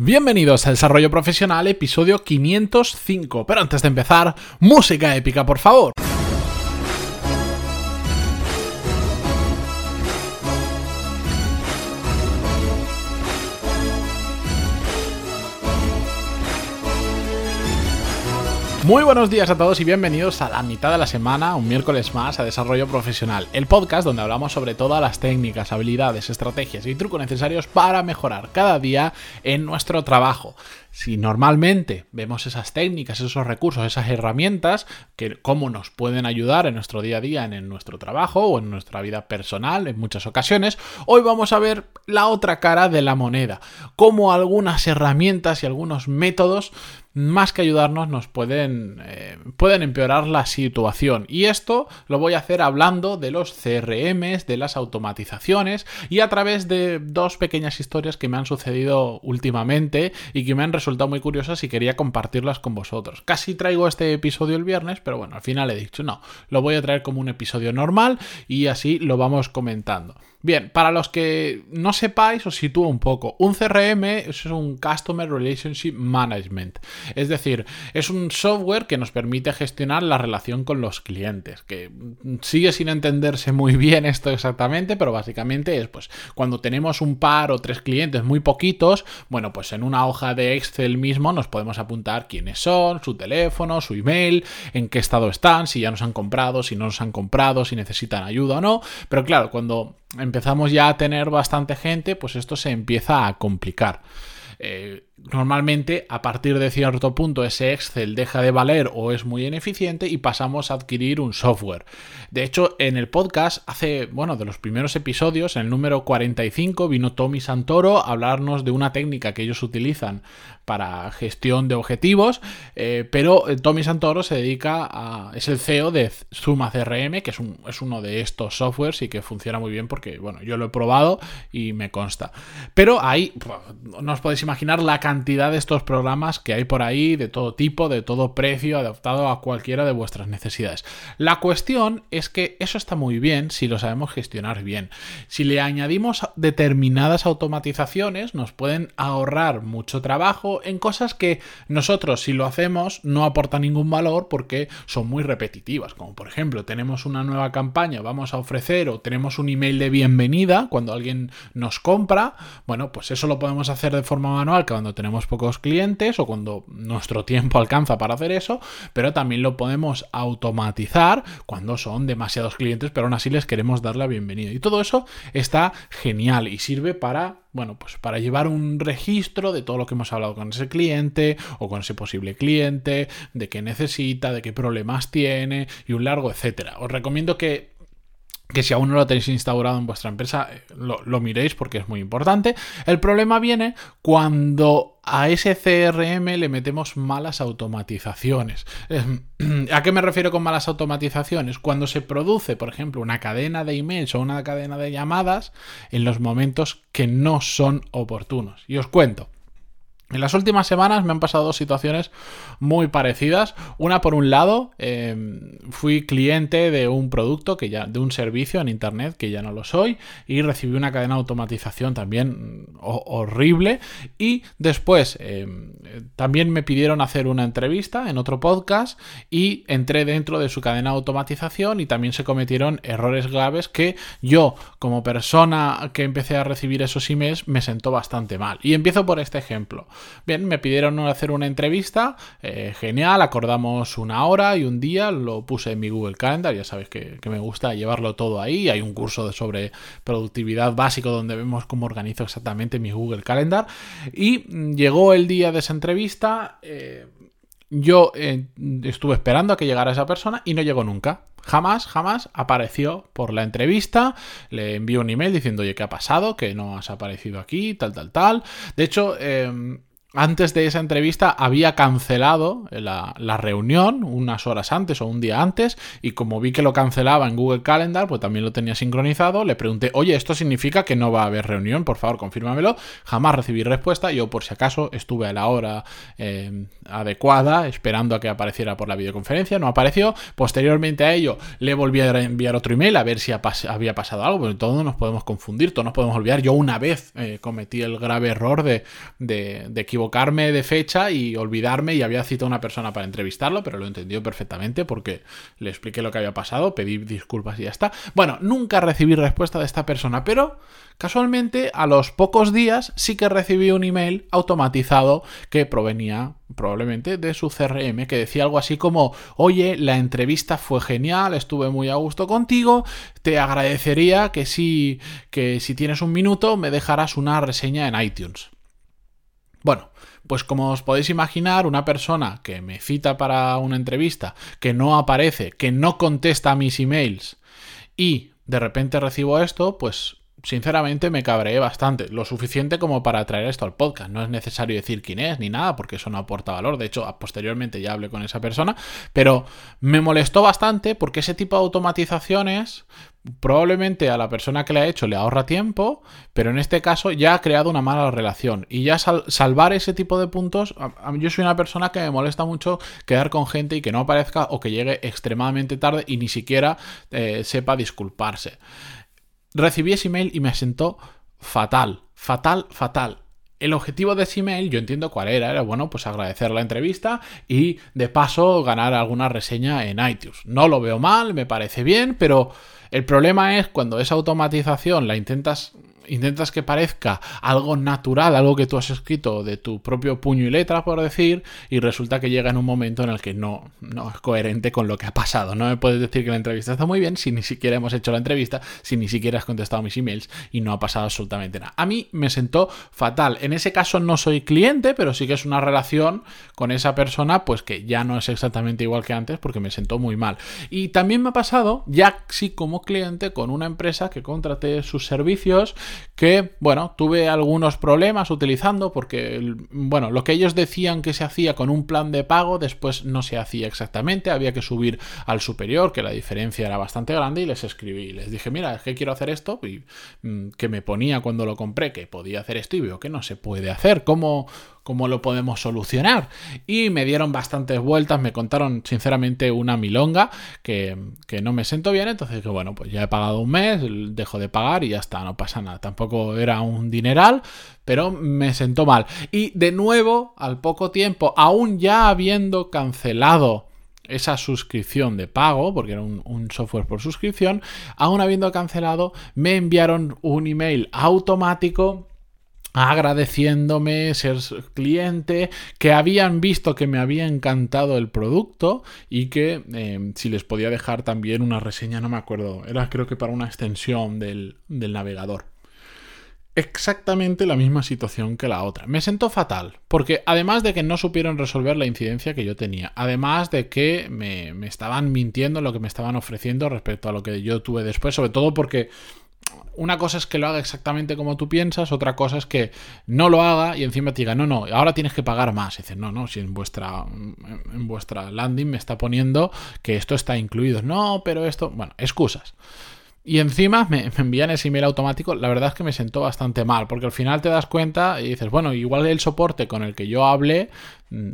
Bienvenidos a Desarrollo Profesional, episodio 505. Pero antes de empezar, música épica, por favor. Muy buenos días a todos y bienvenidos a la mitad de la semana, un miércoles más, a Desarrollo Profesional, el podcast donde hablamos sobre todas las técnicas, habilidades, estrategias y trucos necesarios para mejorar cada día en nuestro trabajo. Si normalmente vemos esas técnicas, esos recursos, esas herramientas, que cómo nos pueden ayudar en nuestro día a día, en, nuestro trabajo o en nuestra vida personal en muchas ocasiones, hoy vamos a ver la otra cara de la moneda, cómo algunas herramientas y algunos métodos más que ayudarnos, nos pueden, eh, pueden empeorar la situación. Y esto lo voy a hacer hablando de los CRMs, de las automatizaciones y a través de dos pequeñas historias que me han sucedido últimamente y que me han resultado muy curiosas y quería compartirlas con vosotros. Casi traigo este episodio el viernes, pero bueno, al final he dicho no, lo voy a traer como un episodio normal y así lo vamos comentando. Bien, para los que no sepáis, os sitúo un poco. Un CRM es un Customer Relationship Management. Es decir, es un software que nos permite gestionar la relación con los clientes. Que sigue sin entenderse muy bien esto exactamente, pero básicamente es pues cuando tenemos un par o tres clientes muy poquitos, bueno, pues en una hoja de Excel mismo nos podemos apuntar quiénes son, su teléfono, su email, en qué estado están, si ya nos han comprado, si no nos han comprado, si necesitan ayuda o no. Pero claro, cuando empezamos ya a tener bastante gente, pues esto se empieza a complicar. Eh, normalmente a partir de cierto punto ese Excel deja de valer o es muy ineficiente y pasamos a adquirir un software. De hecho, en el podcast, hace, bueno, de los primeros episodios, en el número 45, vino Tommy Santoro a hablarnos de una técnica que ellos utilizan para gestión de objetivos, eh, pero eh, Tommy Santoro se dedica a... es el CEO de Zuma CRM, que es, un, es uno de estos softwares y que funciona muy bien porque, bueno, yo lo he probado y me consta. Pero ahí, no os podéis imaginar la cantidad de estos programas que hay por ahí, de todo tipo, de todo precio, adaptado a cualquiera de vuestras necesidades. La cuestión es que eso está muy bien si lo sabemos gestionar bien. Si le añadimos determinadas automatizaciones, nos pueden ahorrar mucho trabajo en cosas que nosotros, si lo hacemos, no aporta ningún valor porque son muy repetitivas. Como por ejemplo, tenemos una nueva campaña, vamos a ofrecer o tenemos un email de bienvenida cuando alguien nos compra. Bueno, pues eso lo podemos hacer de forma manual cuando tenemos pocos clientes o cuando nuestro tiempo alcanza para hacer eso, pero también lo podemos automatizar cuando son demasiados clientes, pero aún así les queremos dar la bienvenida. Y todo eso está genial y sirve para bueno, pues para llevar un registro de todo lo que hemos hablado con ese cliente o con ese posible cliente, de qué necesita, de qué problemas tiene y un largo etcétera. Os recomiendo que que si aún no lo tenéis instaurado en vuestra empresa, eh, lo, miréis porque es muy importante. El problema viene cuando a ese CRM le metemos malas automatizaciones. ¿A qué me refiero con malas automatizaciones? Cuando se produce, por ejemplo, una cadena de emails o una cadena de llamadas en los momentos que no son oportunos. Y os cuento. En las últimas semanas me han pasado dos situaciones muy parecidas. Una por un lado, em, fui cliente de un producto que ya, de un servicio en internet que ya no lo soy, y recibí una cadena de automatización también mm, horrible. Y después em, también me pidieron hacer una entrevista en otro podcast y entré dentro de su cadena de automatización y también se cometieron errores graves que yo, como persona que empecé a recibir esos emails, me sentó bastante mal. Y empiezo por este ejemplo. Bien, me pidieron hacer una entrevista, eh, genial, acordamos una hora y un día, lo puse en mi Google Calendar, ya sabes que, me gusta llevarlo todo ahí, hay un curso sobre productividad básico donde vemos cómo organizo exactamente mi Google Calendar y llegó el día de esa entrevista. Eh, yo eh, estuve esperando a que llegara esa persona y no llegó nunca. Jamás, jamás apareció por la entrevista. Le envió un email diciendo, oye, ¿qué ha pasado? Que no has aparecido aquí, tal, tal, tal. De hecho, em, antes de esa entrevista había cancelado la, reunión unas horas antes o un día antes y como vi que lo cancelaba en Google Calendar, pues también lo tenía sincronizado, le pregunté, oye, ¿esto significa que no va a haber reunión? Por favor, confírmamelo. Jamás recibí respuesta, yo por si acaso estuve a la hora eh, adecuada esperando a que apareciera por la videoconferencia, no apareció. Posteriormente a ello le volví a enviar otro email a ver si había pasado algo, porque todos nos podemos confundir, todos nos podemos olvidar. Yo una vez eh, cometí el grave error de, de, de equivocarme de fecha y olvidarme y había citado a una persona para entrevistarlo, pero lo entendió perfectamente porque le expliqué lo que había pasado, pedí disculpas y ya está. Bueno, nunca recibí respuesta de esta persona, pero casualmente a los pocos días sí que recibí un email automatizado que provenía probablemente de su CRM que decía algo así como, oye, la entrevista fue genial, estuve muy a gusto contigo, te agradecería que si, que si tienes un minuto me dejaras una reseña en iTunes. Bueno, pues como os podéis imaginar, una persona que me cita para una entrevista, que no aparece, que no contesta a mis emails y de repente recibo esto, pues sinceramente me cabreé bastante, lo suficiente como para traer esto al podcast. No es necesario decir quién es ni nada, porque eso no aporta valor. De hecho, posteriormente ya hablé con esa persona, pero me molestó bastante porque ese tipo de automatizaciones probablemente a la persona que le ha hecho le ahorra tiempo, pero en este caso ya ha creado una mala relación. Y ya salvar ese tipo de puntos, yo soy una persona que me molesta mucho quedar con gente y que no aparezca o que llegue extremadamente tarde y ni siquiera eh, sepa disculparse recibí ese email y me sentó fatal, fatal, fatal. El objetivo de ese email, yo entiendo cuál era, era bueno, pues agradecer la entrevista y de paso ganar alguna reseña en iTunes. No lo veo mal, me parece bien, pero el problema es cuando esa automatización la intentas intentas que parezca algo natural, algo que tú has escrito de tu propio puño y letra, por decir, y resulta que llega en un momento en el que no, no es coherente con lo que ha pasado. No me puedes decir que la entrevista está muy bien si ni siquiera hemos hecho la entrevista, si ni siquiera has contestado mis emails y no ha pasado absolutamente nada. A mí me sentó fatal. En ese caso no soy cliente, pero sí que es una relación con esa persona, pues que ya no es exactamente igual que antes porque me sentó muy mal. Y también me ha pasado, ya sí como cliente, con una empresa que contraté sus servicios que, bueno, tuve algunos problemas utilizando porque, bueno, lo que ellos decían que se hacía con un plan de pago después no se hacía exactamente, había que subir al superior, que la diferencia era bastante grande y les escribí, les dije, mira, es que quiero hacer esto y mm, que me ponía cuando lo compré que podía hacer esto y veo que no se puede hacer, ¿cómo, cómo lo podemos solucionar. Y me dieron bastantes vueltas, me contaron sinceramente una milonga que, no me siento bien, entonces que bueno, pues ya he pagado un mes, dejo de pagar y ya está, no pasa nada. Tampoco era un dineral, pero me sentó mal. Y de nuevo, al poco tiempo, aún ya habiendo cancelado esa suscripción de pago, porque era un, software por suscripción, aún habiendo cancelado, me enviaron un email automático agradeciéndome ser cliente, que habían visto que me había encantado el producto y que em, si les podía dejar también una reseña, no me acuerdo, era creo que para una extensión del navegador. Exactamente la misma situación que la otra. Me sentó fatal, porque además de que no supieron resolver la incidencia que yo tenía, además de que me, me estaban mintiendo lo que me estaban ofreciendo respecto a lo que yo tuve después, sobre todo porque una cosa es que lo haga exactamente como tú piensas, otra cosa es que no lo haga y encima te diga, no, no, ahora tienes que pagar más. Y dices, no, no, si en vuestra, en vuestra landing me está poniendo que esto está incluido. No, pero esto, bueno, excusas. Y encima me, envían ese email automático, la verdad es que me sentó bastante mal, porque al final te das cuenta y dices, bueno, igual el soporte con el que yo hablé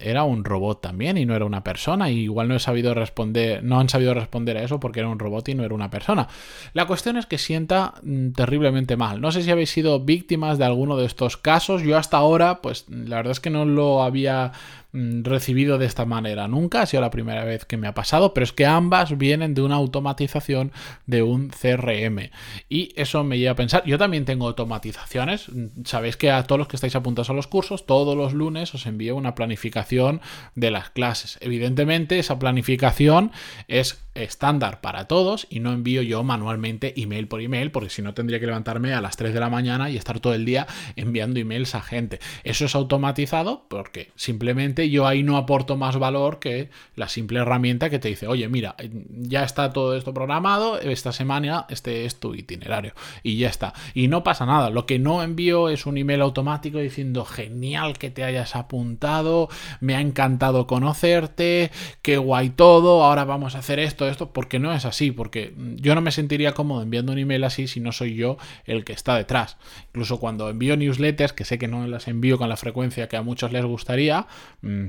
era un robot también y no era una persona, y igual no he sabido responder, no han sabido responder a eso porque era un robot y no era una persona. La cuestión es que sienta mm, terriblemente mal. No sé si habéis sido víctimas de alguno de estos casos, yo hasta ahora, pues la verdad es que no lo había Mm, recibido de esta manera nunca, ha sido la primera vez que me ha pasado, pero es que ambas vienen de una automatización de un CRM. Y eso me lleva a pensar, yo también tengo automatizaciones, sabéis que a todos los que estáis apuntados a los cursos, todos los lunes os envío una planificación planificación de las clases. Evidentemente, esa planificación es estándar para todos y no envío yo manualmente email por email porque si no tendría que levantarme a las 3 de la mañana y estar todo el día enviando emails a gente. Eso es automatizado porque simplemente yo ahí no aporto más valor que la simple herramienta que te dice, oye, mira, ya está todo esto programado, esta semana este es tu itinerario y ya está. Y no pasa nada, lo que no envío es un email automático diciendo, genial que te hayas apuntado, me ha encantado conocerte, qué guay todo, ahora vamos a hacer esto esto, porque no es así, porque yo no me sentiría cómodo enviando un email así si no soy yo el que está detrás. Incluso cuando envío newsletters, que sé que no las envío con la frecuencia que a muchos les gustaría, mm,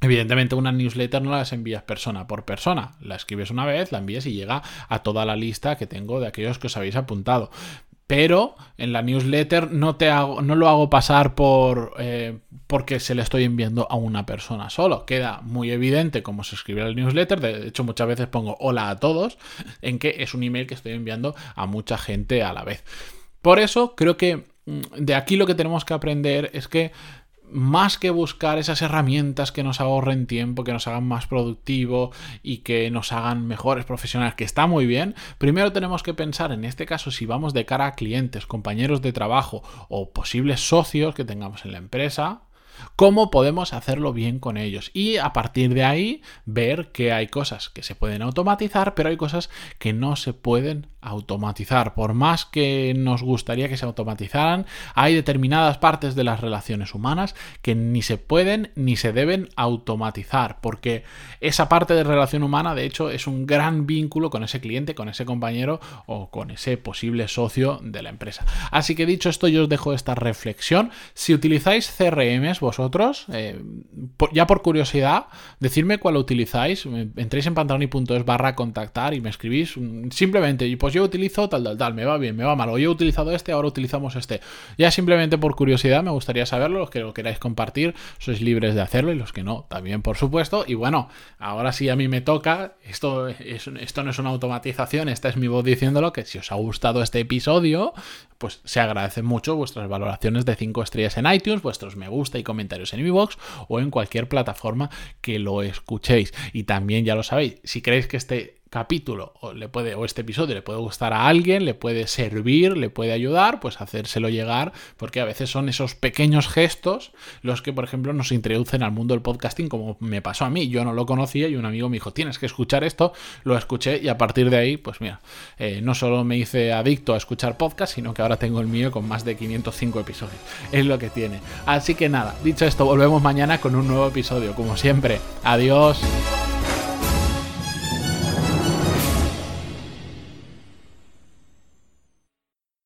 Evidentemente una newsletter no las envías persona por persona, la escribes una vez, la envías y llega a toda la lista que tengo de aquellos que os habéis apuntado pero en la newsletter no, te hago, no lo hago pasar por eh, porque se le estoy enviando a una persona solo. Queda muy evidente cómo se escribe el newsletter. De hecho, muchas veces pongo hola a todos, en que es un email que estoy enviando a mucha gente a la vez. Por eso creo que mm, de aquí lo que tenemos que aprender es que más que buscar esas herramientas que nos ahorren tiempo, que nos hagan más productivo y que nos hagan mejores profesionales, que está muy bien, primero tenemos que pensar en este caso si vamos de cara a clientes, compañeros de trabajo o posibles socios que tengamos en la empresa, cómo podemos hacerlo bien con ellos y a partir de ahí ver que hay cosas que se pueden automatizar, pero hay cosas que no se pueden automatizar. Por más que nos gustaría que se automatizaran, hay determinadas partes de las relaciones humanas que ni se pueden ni se deben automatizar, porque esa parte de relación humana, de hecho, es un gran vínculo con ese cliente, con ese compañero o con ese posible socio de la empresa. Así que dicho esto, yo os dejo esta reflexión. Si utilizáis CRMs vosotros, eh, ya por curiosidad, decidme cuál utilizáis. Entréis en pantaloni.es barra contactar y me escribís simplemente, y pues yo utilizo tal, tal, tal, me va bien, me va mal, o yo he utilizado este, ahora utilizamos este. Ya simplemente por curiosidad me gustaría saberlo, los que lo queráis compartir, sois libres de hacerlo y los que no, también por supuesto. Y bueno, ahora sí a mí me toca, esto, es, esto no es una automatización, esta es mi voz diciéndolo, que si os ha gustado este episodio, pues se agradecen mucho vuestras valoraciones de 5 estrellas en iTunes, vuestros me gusta y comentarios en box o en cualquier plataforma que lo escuchéis. Y también ya lo sabéis, si creéis que este capítulo o, le puede, o este episodio le puede gustar a alguien, le puede servir, le puede ayudar, pues hacérselo llegar, porque a veces son esos pequeños gestos los que, por ejemplo, nos introducen al mundo del podcasting, como me pasó a mí. Yo no lo conocía y un amigo me dijo, tienes que escuchar esto, lo escuché y a partir de ahí, pues mira, eh, no solo me hice adicto a escuchar podcast, sino que ahora tengo el mío con más de 505 episodios. Es lo que tiene. Así que nada, dicho esto, volvemos mañana con un nuevo episodio, como siempre. Adiós.